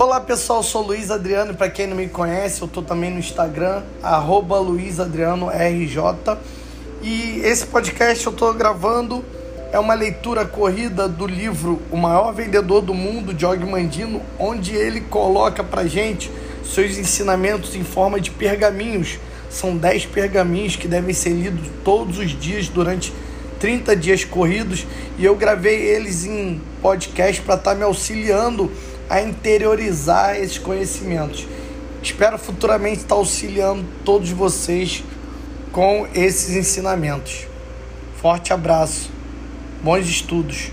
Olá pessoal, sou Luiz Adriano. Para quem não me conhece, eu tô também no Instagram, arroba Luiz Adriano RJ. E esse podcast eu tô gravando é uma leitura corrida do livro O Maior Vendedor do Mundo, de Og Mandino, onde ele coloca pra gente seus ensinamentos em forma de pergaminhos. São 10 pergaminhos que devem ser lidos todos os dias durante 30 dias corridos e eu gravei eles em podcast para estar tá me auxiliando a interiorizar esses conhecimentos. Espero futuramente estar auxiliando todos vocês com esses ensinamentos. Forte abraço, bons estudos.